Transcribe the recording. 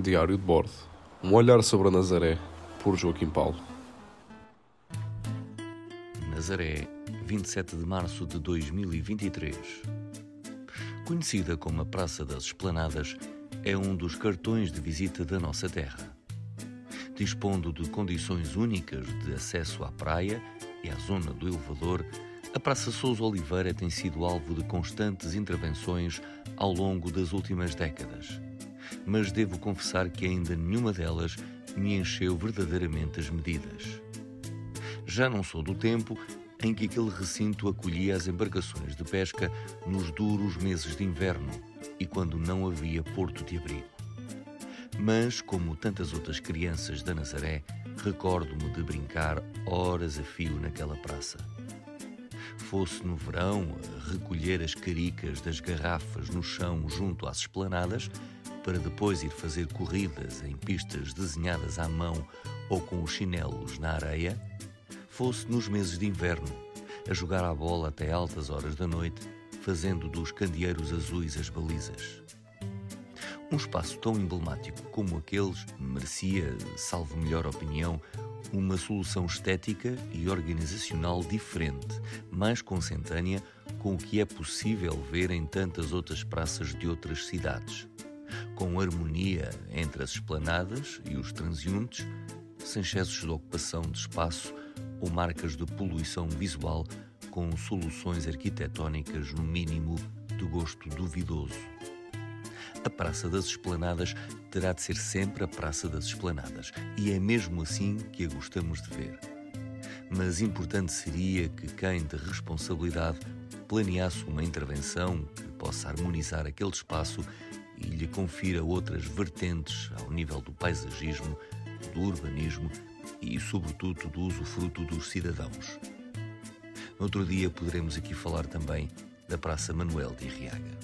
Diário de bordo. Um olhar sobre a Nazaré, por Joaquim Paulo. Nazaré, 27 de março de 2023. Conhecida como a Praça das Esplanadas, é um dos cartões de visita da nossa terra. Dispondo de condições únicas de acesso à praia e à zona do elevador, a Praça Sousa Oliveira tem sido alvo de constantes intervenções ao longo das últimas décadas mas devo confessar que ainda nenhuma delas me encheu verdadeiramente as medidas. Já não sou do tempo em que aquele recinto acolhia as embarcações de pesca nos duros meses de inverno e quando não havia porto de abrigo. Mas, como tantas outras crianças da Nazaré, recordo-me de brincar horas a fio naquela praça. Fosse no verão a recolher as caricas das garrafas no chão junto às esplanadas, para depois ir fazer corridas em pistas desenhadas à mão ou com os chinelos na areia, fosse nos meses de inverno, a jogar a bola até altas horas da noite, fazendo dos candeeiros azuis as balizas. Um espaço tão emblemático como aqueles merecia, salvo melhor opinião, uma solução estética e organizacional diferente, mais consentânea com o que é possível ver em tantas outras praças de outras cidades com harmonia entre as esplanadas e os transeuntes, sem excessos de ocupação de espaço ou marcas de poluição visual, com soluções arquitetónicas, no mínimo, de gosto duvidoso. A Praça das Esplanadas terá de ser sempre a Praça das Esplanadas, e é mesmo assim que a gostamos de ver. Mas importante seria que quem de responsabilidade planeasse uma intervenção que possa harmonizar aquele espaço e lhe confira outras vertentes ao nível do paisagismo, do urbanismo e, sobretudo, do usufruto dos cidadãos. No outro dia poderemos aqui falar também da Praça Manuel de Irriaga.